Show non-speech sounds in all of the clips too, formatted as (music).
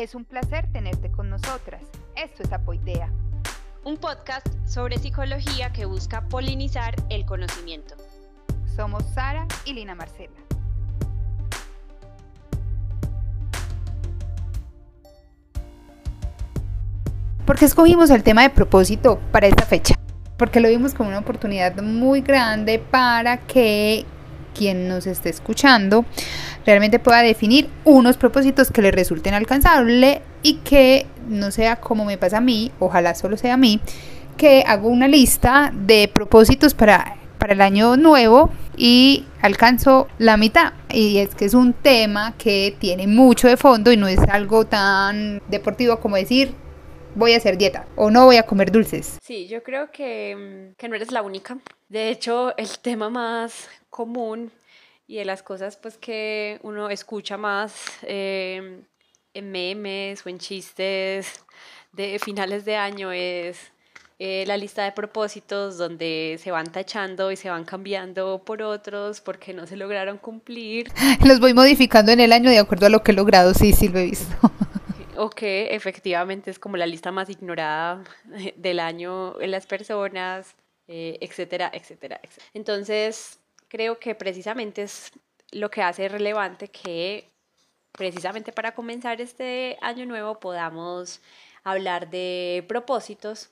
Es un placer tenerte con nosotras. Esto es Apoidea. Un podcast sobre psicología que busca polinizar el conocimiento. Somos Sara y Lina Marcela. ¿Por qué escogimos el tema de propósito para esta fecha? Porque lo vimos como una oportunidad muy grande para que quien nos esté escuchando realmente pueda definir unos propósitos que le resulten alcanzables y que no sea como me pasa a mí, ojalá solo sea a mí, que hago una lista de propósitos para, para el año nuevo y alcanzo la mitad. Y es que es un tema que tiene mucho de fondo y no es algo tan deportivo como decir voy a hacer dieta o no voy a comer dulces. Sí, yo creo que, que no eres la única. De hecho, el tema más común y de las cosas pues que uno escucha más eh, en memes o en chistes de finales de año es eh, la lista de propósitos donde se van tachando y se van cambiando por otros porque no se lograron cumplir. (laughs) Los voy modificando en el año de acuerdo a lo que he logrado, sí, sí lo he visto. (laughs) O que efectivamente es como la lista más ignorada del año en las personas, eh, etcétera, etcétera, etcétera. Entonces, creo que precisamente es lo que hace relevante que precisamente para comenzar este año nuevo podamos hablar de propósitos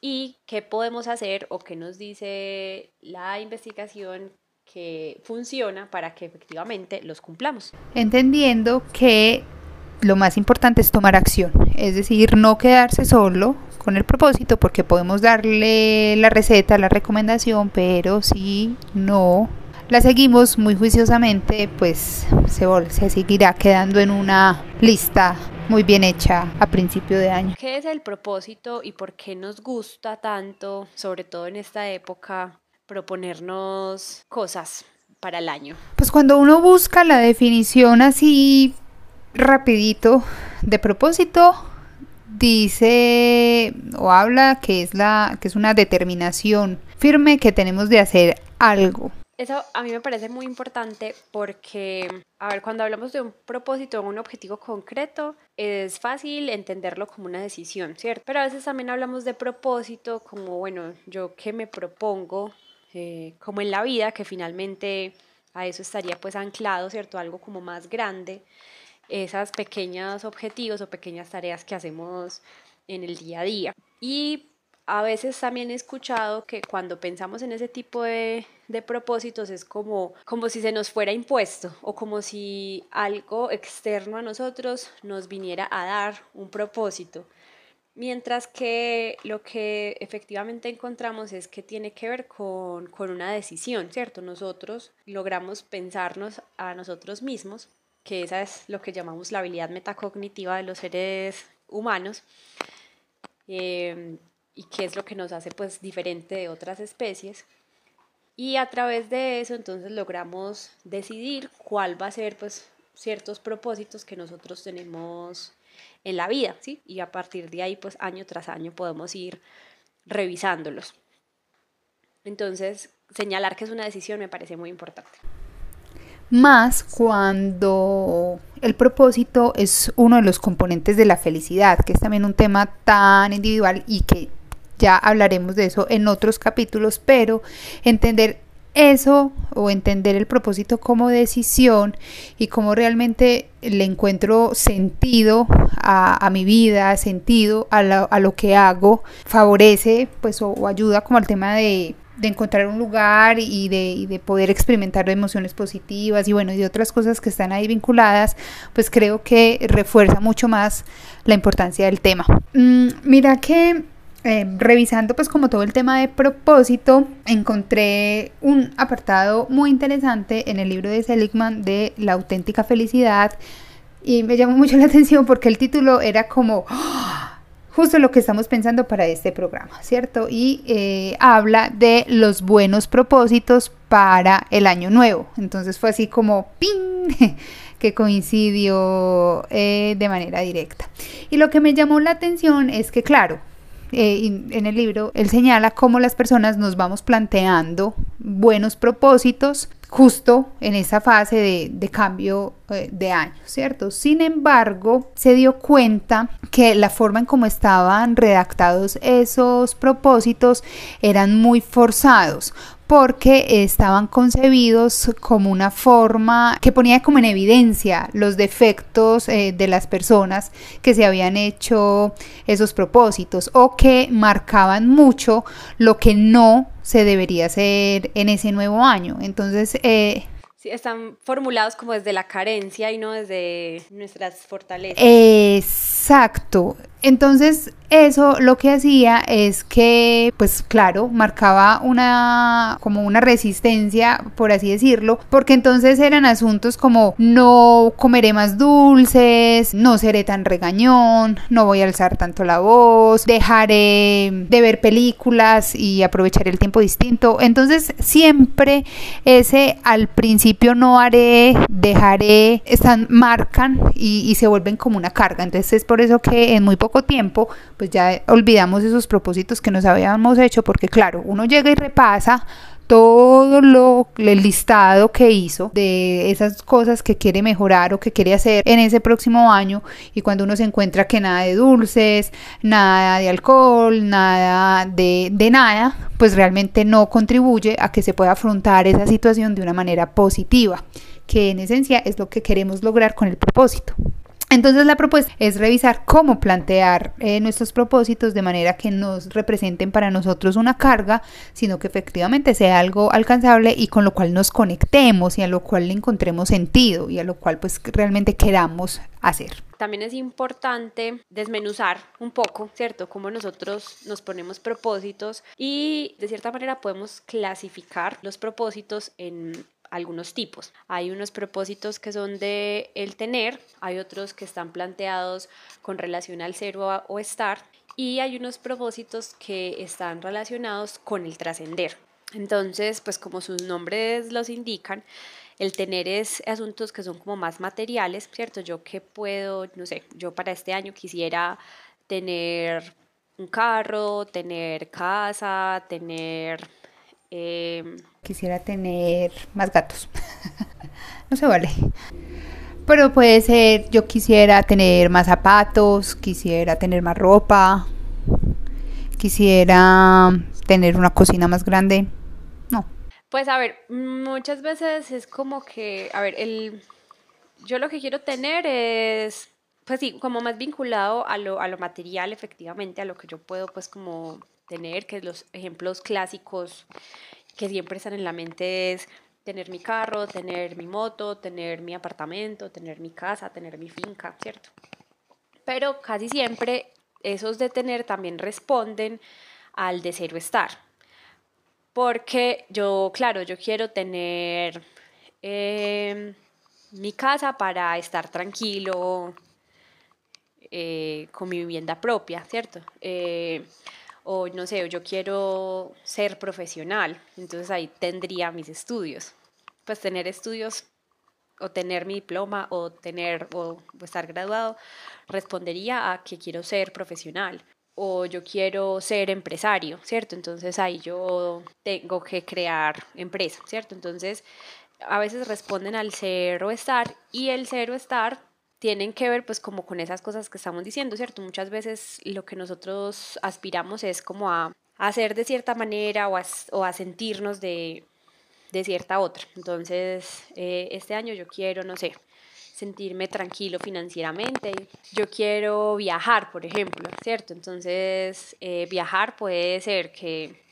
y qué podemos hacer o qué nos dice la investigación que funciona para que efectivamente los cumplamos. Entendiendo que lo más importante es tomar acción, es decir, no quedarse solo con el propósito porque podemos darle la receta, la recomendación, pero si no la seguimos muy juiciosamente, pues se, se seguirá quedando en una lista muy bien hecha a principio de año. ¿Qué es el propósito y por qué nos gusta tanto, sobre todo en esta época, proponernos cosas para el año? Pues cuando uno busca la definición así rapidito de propósito, dice o habla que es la que es una determinación firme que tenemos de hacer algo eso a mí me parece muy importante porque, a ver, cuando hablamos de un propósito o un objetivo concreto, es fácil entenderlo como una decisión, ¿cierto? Pero a veces también hablamos de propósito como, bueno, yo qué me propongo, eh, como en la vida, que finalmente a eso estaría pues anclado, ¿cierto? Algo como más grande, esas pequeños objetivos o pequeñas tareas que hacemos en el día a día. Y a veces también he escuchado que cuando pensamos en ese tipo de, propósitos es como, como si se nos fuera impuesto o como si algo externo a nosotros nos viniera a dar un propósito. Mientras que lo que efectivamente encontramos es que tiene que ver con, con una decisión, ¿cierto? Nosotros logramos pensarnos a nosotros mismos, que esa es lo que llamamos la habilidad metacognitiva de los seres humanos. Eh, y qué es lo que nos hace pues diferente de otras especies. Y a través de eso entonces logramos decidir cuál va a ser pues ciertos propósitos que nosotros tenemos en la vida, ¿sí? Y a partir de ahí pues año tras año podemos ir revisándolos. Entonces, señalar que es una decisión me parece muy importante. Más cuando el propósito es uno de los componentes de la felicidad, que es también un tema tan individual y que ya hablaremos de eso en otros capítulos, pero entender eso o entender el propósito como decisión y cómo realmente le encuentro sentido a, mi vida, sentido a, lo que hago, favorece pues o, ayuda como al tema de, encontrar un lugar y de, poder experimentar emociones positivas y bueno, y de otras cosas que están ahí vinculadas, pues creo que refuerza mucho más la importancia del tema. Mm, mira que eh, revisando pues como todo el tema de propósito, encontré un apartado muy interesante en el libro de Seligman de La auténtica felicidad y me llamó mucho la (laughs) atención porque el título era como ¡ah! Justo lo que estamos pensando para este programa, ¿cierto? Y eh, habla de los buenos propósitos para el año nuevo. Entonces fue así como ¡ping! (laughs) que coincidió eh, de manera directa. Y lo que me llamó la atención es que, claro, eh, en el libro, él señala cómo las personas nos vamos planteando buenos propósitos justo en esa fase de, cambio eh, de año, ¿cierto? Sin embargo, se dio cuenta que la forma en cómo estaban redactados esos propósitos eran muy forzados porque estaban concebidos como una forma que ponía como en evidencia los defectos eh, de las personas que se habían hecho esos propósitos o que marcaban mucho lo que no se debería hacer en ese nuevo año. Entonces, eh, están formulados como desde la carencia y no desde nuestras fortalezas. Exacto. Entonces, eso lo que hacía es que, pues claro, marcaba una como una resistencia, por así decirlo, porque entonces eran asuntos como no comeré más dulces, no seré tan regañón, no voy a alzar tanto la voz, dejaré de ver películas y aprovechar el tiempo distinto. Entonces, siempre ese al principio no haré, dejaré, están marcan y, y se vuelven como una carga. Entonces, es por eso que en muy poco tiempo, pues ya olvidamos esos propósitos que nos habíamos hecho, porque claro, uno llega y repasa todo lo el listado que hizo de esas cosas que quiere mejorar o que quiere hacer en ese próximo año y cuando uno se encuentra que nada de dulces, nada de alcohol, nada de, de nada, pues realmente no contribuye a que se pueda afrontar esa situación de una manera positiva, que en esencia es lo que queremos lograr con el propósito. Entonces la propuesta es revisar cómo plantear eh, nuestros propósitos de manera que nos representen para nosotros una carga, sino que efectivamente sea algo alcanzable y con lo cual nos conectemos y a lo cual le encontremos sentido y a lo cual pues realmente queramos hacer. También es importante desmenuzar un poco, ¿cierto? Cómo nosotros nos ponemos propósitos y de cierta manera podemos clasificar los propósitos en algunos tipos. Hay unos propósitos que son de el tener, hay otros que están planteados con relación al cero o estar y hay unos propósitos que están relacionados con el trascender. Entonces, pues como sus nombres los indican, el tener es asuntos que son como más materiales, ¿cierto? Yo que puedo, no sé, yo para este año quisiera tener un carro, tener casa, tener Em, Quisiera tener más gatos. (laughs) no se vale. Pero puede ser, yo quisiera tener más zapatos, quisiera tener más ropa, quisiera tener una cocina más grande. No. Pues a ver, muchas veces es como que, a ver, el, yo lo que quiero tener es, pues sí, como más vinculado a lo, a lo material, efectivamente, a lo que yo puedo, pues como tener, que los ejemplos clásicos que siempre están en la mente es tener mi carro, tener mi moto, tener mi apartamento, tener mi casa, tener mi finca, ¿cierto? Pero casi siempre esos de tener también responden al de cero estar. Porque yo, claro, yo quiero tener em, mi casa para estar tranquilo eh, con mi vivienda propia, ¿cierto? Eh, o no sé, yo quiero ser profesional, entonces ahí tendría mis estudios. Pues tener estudios o tener mi diploma o tener o estar graduado respondería a que quiero ser profesional o yo quiero ser empresario, ¿cierto? Entonces ahí yo tengo que crear empresa, ¿cierto? Entonces a veces responden al ser o estar y el ser o estar tienen que ver pues como con esas cosas que estamos diciendo, ¿cierto? Muchas veces lo que nosotros aspiramos es como a, hacer de cierta manera o a, sentirnos de, de, cierta otra. Entonces, eh, este año yo quiero, no sé, sentirme tranquilo financieramente. Yo quiero viajar, por ejemplo, ¿cierto? Entonces, eh, viajar puede ser que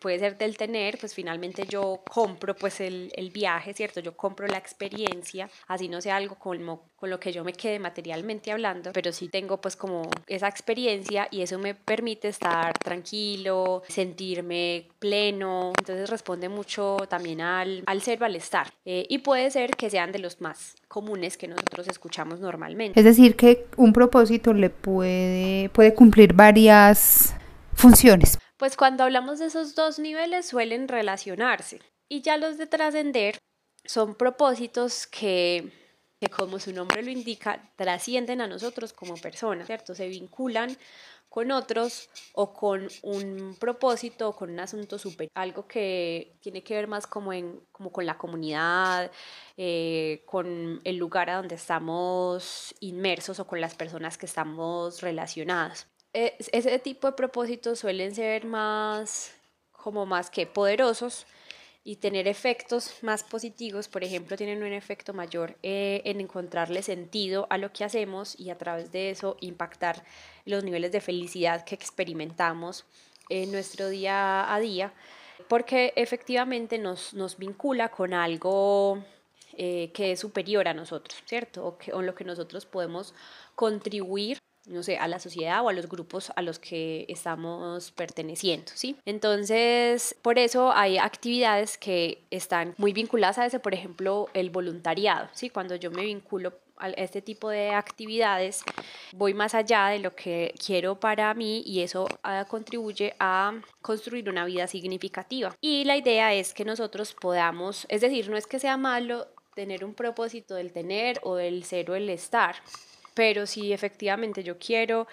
puede ser del tener, pues finalmente yo compro pues el, el, viaje, ¿cierto? Yo compro la experiencia, así no sea algo como con lo que yo me quede materialmente hablando, pero sí tengo pues como esa experiencia y eso me permite estar tranquilo, sentirme pleno, entonces responde mucho también al, al ser o al estar. Eh, y puede ser que sean de los más comunes que nosotros escuchamos normalmente. Es decir, que un propósito le puede, puede cumplir varias funciones. Pues cuando hablamos de esos dos niveles suelen relacionarse y ya los de trascender son propósitos que como su nombre lo indica, trascienden a nosotros como personas, ¿cierto? Se vinculan con otros o con un propósito o con un asunto superior, algo que tiene que ver más como, en, como con la comunidad, eh, con el lugar a donde estamos inmersos o con las personas que estamos relacionadas. Ese tipo de propósitos suelen ser más como más que poderosos y tener efectos más positivos, por ejemplo, tienen un efecto mayor eh, en encontrarle sentido a lo que hacemos y a través de eso impactar los niveles de felicidad que experimentamos en nuestro día a día, porque efectivamente nos, nos vincula con algo eh, que es superior a nosotros, ¿cierto? O, que, o lo que nosotros podemos contribuir no sé, a la sociedad o a los grupos a los que estamos perteneciendo, ¿sí? Entonces, por eso hay actividades que están muy vinculadas a ese, por ejemplo, el voluntariado, ¿sí? Cuando yo me vinculo a este tipo de actividades, voy más allá de lo que quiero para mí y eso ah, contribuye a construir una vida significativa. Y la idea es que nosotros podamos, es decir, no es que sea malo tener un propósito del tener o del ser o el estar, pero si efectivamente yo quiero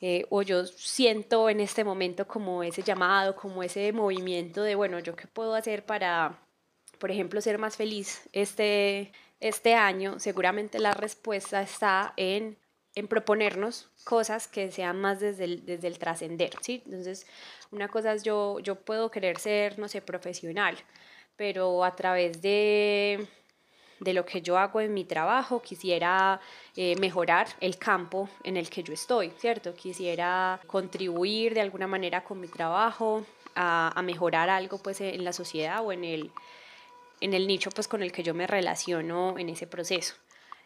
eh, o yo siento en este momento como ese llamado, como ese movimiento de, bueno, yo qué puedo hacer para, por ejemplo, ser más feliz este, este año, seguramente la respuesta está en, en proponernos cosas que sean más desde el, desde el trascender, ¿sí? Entonces, una cosa es yo, yo puedo querer ser, no sé, profesional, pero a través de de lo que yo hago en mi trabajo, quisiera eh, mejorar el campo en el que yo estoy, ¿cierto? Quisiera contribuir de alguna manera con mi trabajo a, mejorar algo pues en la sociedad o en el, en el nicho pues con el que yo me relaciono en ese proceso.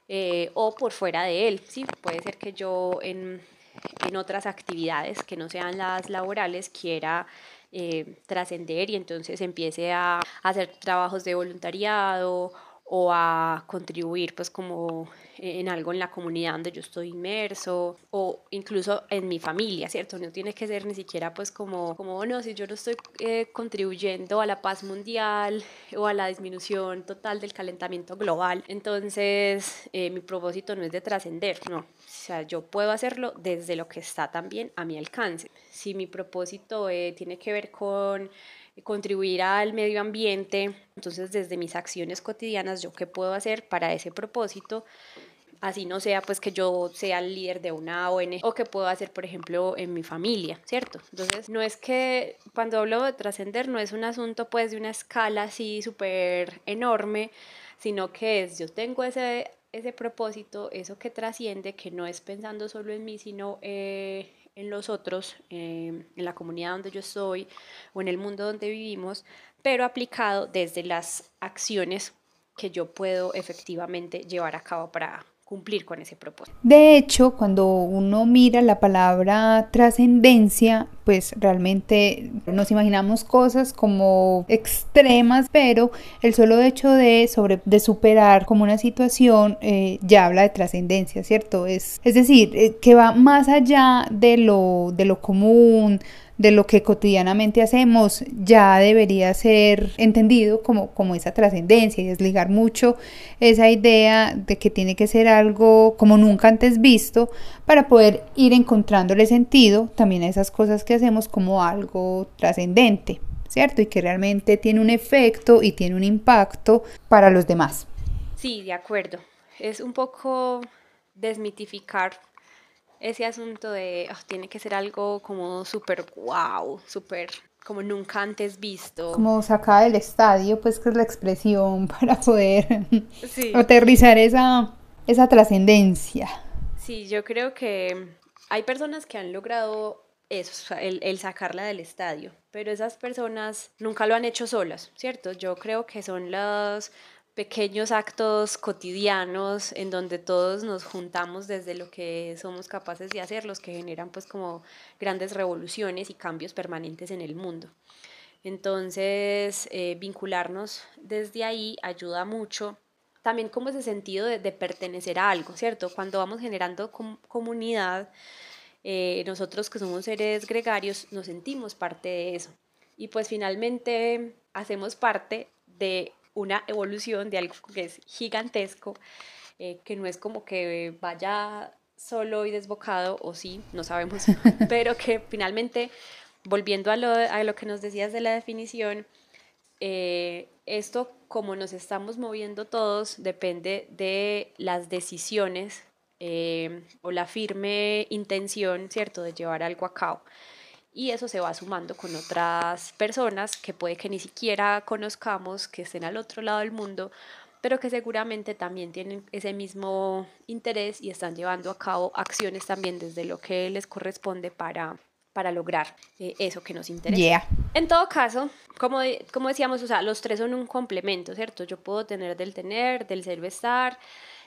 Eh, o por fuera de él, ¿sí? Puede ser que yo en, en otras actividades que no sean las laborales quiera eh, trascender y entonces empiece a hacer trabajos de voluntariado o a contribuir pues como en algo en la comunidad donde yo estoy inmerso o incluso en mi familia, ¿cierto? No tiene que ser ni siquiera pues como, como no, si yo no estoy eh, contribuyendo a la paz mundial o a la disminución total del calentamiento global, entonces eh, mi propósito no es de trascender, no. O sea, yo puedo hacerlo desde lo que está también a mi alcance. Si mi propósito eh, tiene que ver con contribuir al medio ambiente. Entonces, desde mis acciones cotidianas, yo qué puedo hacer para ese propósito, así no sea pues que yo sea el líder de una ONG o que puedo hacer, por ejemplo, en mi familia, ¿cierto? Entonces, no es que cuando hablo de trascender, no es un asunto pues de una escala así súper enorme, sino que es, yo tengo ese, ese propósito, eso que trasciende, que no es pensando solo en mí, sino eh, en los otros, em, en la comunidad donde yo estoy o en el mundo donde vivimos, pero aplicado desde las acciones que yo puedo efectivamente llevar a cabo para cumplir con ese propósito. De hecho, cuando uno mira la palabra trascendencia, pues realmente nos imaginamos cosas como extremas, pero el solo hecho de, sobre, de superar como una situación eh, ya habla de trascendencia, ¿cierto? Es, es decir, eh, que va más allá de lo, de lo común, de lo que cotidianamente hacemos ya debería ser entendido como, como esa trascendencia y desligar mucho esa idea de que tiene que ser algo como nunca antes visto para poder ir encontrándole sentido también a esas cosas que hacemos como algo trascendente, ¿cierto? Y que realmente tiene un efecto y tiene un impacto para los demás. Sí, de acuerdo. Es un poco desmitificar ese asunto de ah, tiene que ser algo como súper wow, súper como nunca antes visto. Como sacada del estadio, pues que es la expresión (laughs) para poder aterrizar esa, esa trascendencia. Sí, yo creo que hay personas que han logrado eso, el, el, sacarla del estadio, pero esas personas nunca lo han hecho solas, ¿cierto? Yo creo que son las pequeños actos cotidianos en donde todos nos juntamos desde lo que somos capaces de hacer, los que generan pues como grandes revoluciones y cambios permanentes en el mundo. Entonces, eh, vincularnos desde ahí ayuda mucho. También como ese sentido de, pertenecer a algo, ¿cierto? Cuando vamos generando comunidad, eh, nosotros que somos seres gregarios nos sentimos parte de eso. Y pues finalmente hacemos parte de una evolución de algo que es gigantesco eh, que no es como que vaya solo y desbocado, o sí, no sabemos, (laughs) pero que finalmente, volviendo a lo, a lo que nos decías de la definición, eh, esto como nos estamos moviendo todos depende de las decisiones eh, o la firme intención, ¿cierto?, de llevar algo a cabo. Y eso se va sumando con otras personas que puede que ni siquiera conozcamos, que estén al otro lado del mundo, pero que seguramente también tienen ese mismo interés y están llevando a cabo acciones también desde lo que les corresponde para, para lograr eh, eso que nos interesa. En todo caso, como, como decíamos, o sea, los tres son un complemento, ¿cierto? Yo puedo tener del tener, del ser estar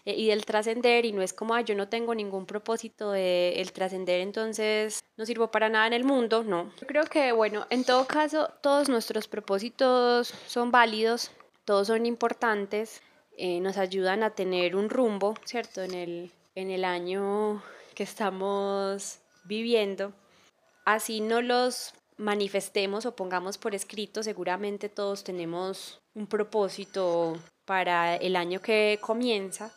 y del trascender y no es como, yo no tengo ningún propósito de el trascender, entonces no sirvo para nada en el mundo, no. Yo creo que, bueno, en todo caso, todos nuestros propósitos son válidos, todos son importantes, eh, nos ayudan a tener un rumbo, ¿cierto? En el, en el año que estamos viviendo así no los manifestemos o pongamos por escrito, seguramente todos tenemos un propósito para el año que comienza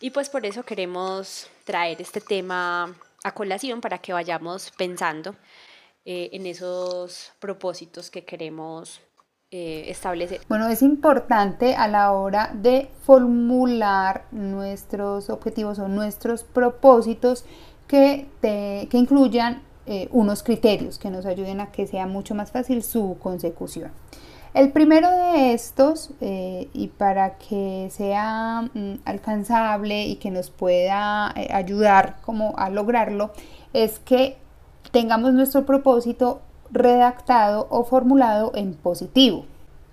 y pues por eso queremos traer este tema a colación para que vayamos pensando eh, en esos propósitos que queremos eh, establecer. Bueno, es importante a la hora de formular nuestros objetivos o nuestros propósitos que, que incluyan eh, unos criterios que nos ayuden a que sea mucho más fácil su consecución. El primero de estos, eh, y para que sea mm, alcanzable y que nos pueda eh, ayudar como a lograrlo, es que tengamos nuestro propósito redactado o formulado en positivo.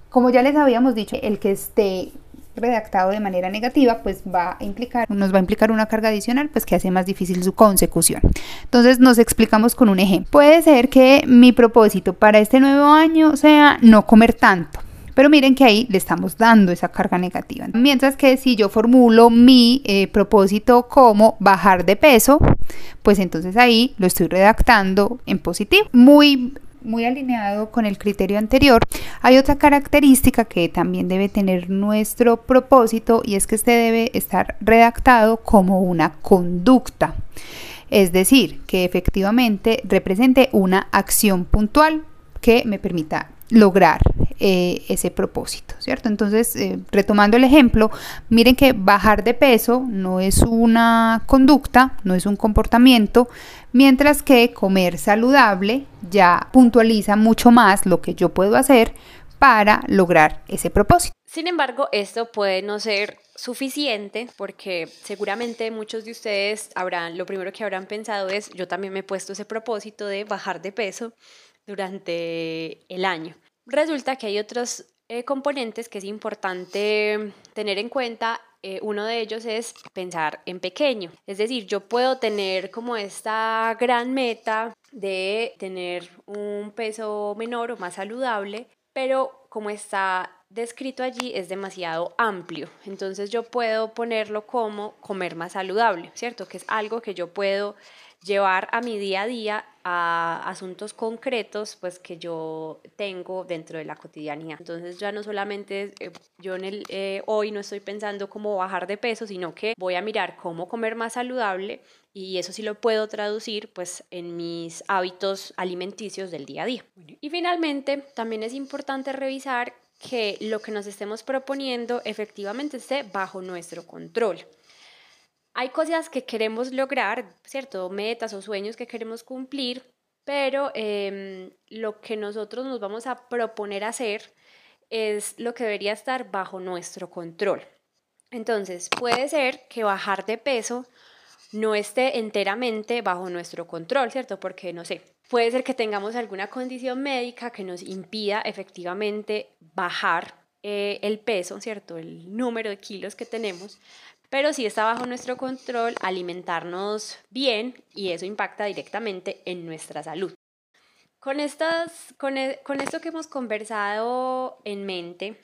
Como ya les habíamos dicho, el que esté redactado de manera negativa, pues va a implicar, nos va a implicar una carga adicional, pues que hace más difícil su consecución. Entonces nos explicamos con un ejemplo. Puede ser que mi propósito para este nuevo año sea no comer tanto. Pero miren que ahí le estamos dando esa carga negativa. Mientras que si yo formulo mi eh, propósito como bajar de peso, pues entonces ahí lo estoy redactando en positivo. Muy muy alineado con el criterio anterior, hay otra característica que también debe tener nuestro propósito y es que este debe estar redactado como una conducta. Es decir, que efectivamente represente una acción puntual que me permita lograr eh, ese propósito, ¿cierto? Entonces, eh, retomando el ejemplo, miren que bajar de peso no es una conducta, no es un comportamiento, mientras que comer saludable ya puntualiza mucho más lo que yo puedo hacer para lograr ese propósito. Sin embargo, esto puede no ser suficiente porque seguramente muchos de ustedes habrán, lo primero que habrán pensado es, yo también me he puesto ese propósito de bajar de peso durante el año. Resulta que hay otros eh, componentes que es importante tener en cuenta. Eh, uno de ellos es pensar en pequeño. Es decir, yo puedo tener como esta gran meta de tener un peso menor o más saludable, pero como está descrito allí es demasiado amplio. Entonces yo puedo ponerlo como comer más saludable, ¿cierto? Que es algo que yo puedo llevar a mi día a día a asuntos concretos pues que yo tengo dentro de la cotidianidad. Entonces ya no solamente eh, yo en el, eh, hoy no estoy pensando cómo bajar de peso, sino que voy a mirar cómo comer más saludable y eso sí lo puedo traducir pues en mis hábitos alimenticios del día a día. Y finalmente también es importante revisar que lo que nos estemos proponiendo efectivamente esté bajo nuestro control hay cosas que queremos lograr, ¿cierto? Metas o sueños que queremos cumplir, pero em, lo que nosotros nos vamos a proponer hacer es lo que debería estar bajo nuestro control. Entonces, puede ser que bajar de peso no esté enteramente bajo nuestro control, ¿cierto? Porque, no sé, puede ser que tengamos alguna condición médica que nos impida efectivamente bajar eh, el peso, ¿cierto? El número de kilos que tenemos, pero sí está bajo nuestro control alimentarnos bien y eso impacta directamente en nuestra salud. Con, estas, con, e, con esto que hemos conversado en mente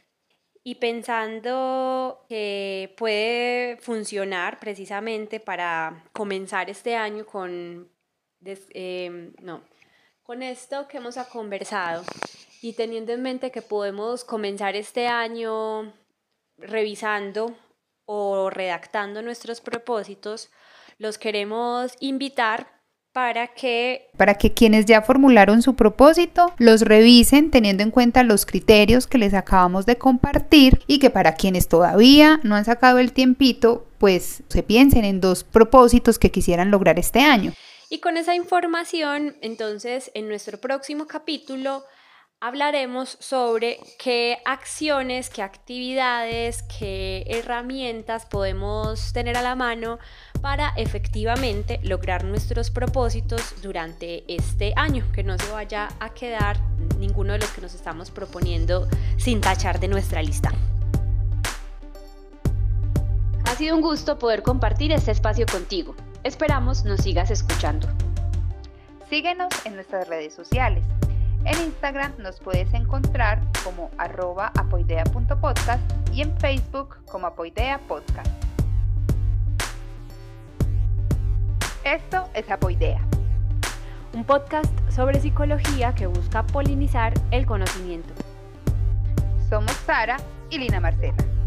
y pensando que puede funcionar precisamente para comenzar este año con, em, no, con esto que hemos conversado y teniendo en mente que podemos comenzar este año revisando o redactando nuestros propósitos, los queremos invitar para que para que quienes ya formularon su propósito los revisen teniendo en cuenta los criterios que les acabamos de compartir y que para quienes todavía no han sacado el tiempito, pues se piensen en dos propósitos que quisieran lograr este año. Y con esa información, entonces, en nuestro próximo capítulo hablaremos sobre qué acciones, qué actividades, qué herramientas podemos tener a la mano para efectivamente lograr nuestros propósitos durante este año, que no se vaya a quedar ninguno de los que nos estamos proponiendo sin tachar de nuestra lista. Ha sido un gusto poder compartir este espacio contigo. Esperamos nos sigas escuchando. Síguenos en nuestras redes sociales en Instagram nos puedes encontrar como arroba apoidea.podcast y en Facebook como apoidea podcast. Esto es Apoidea. Un podcast sobre psicología que busca polinizar el conocimiento. Somos Sara y Lina Marcela.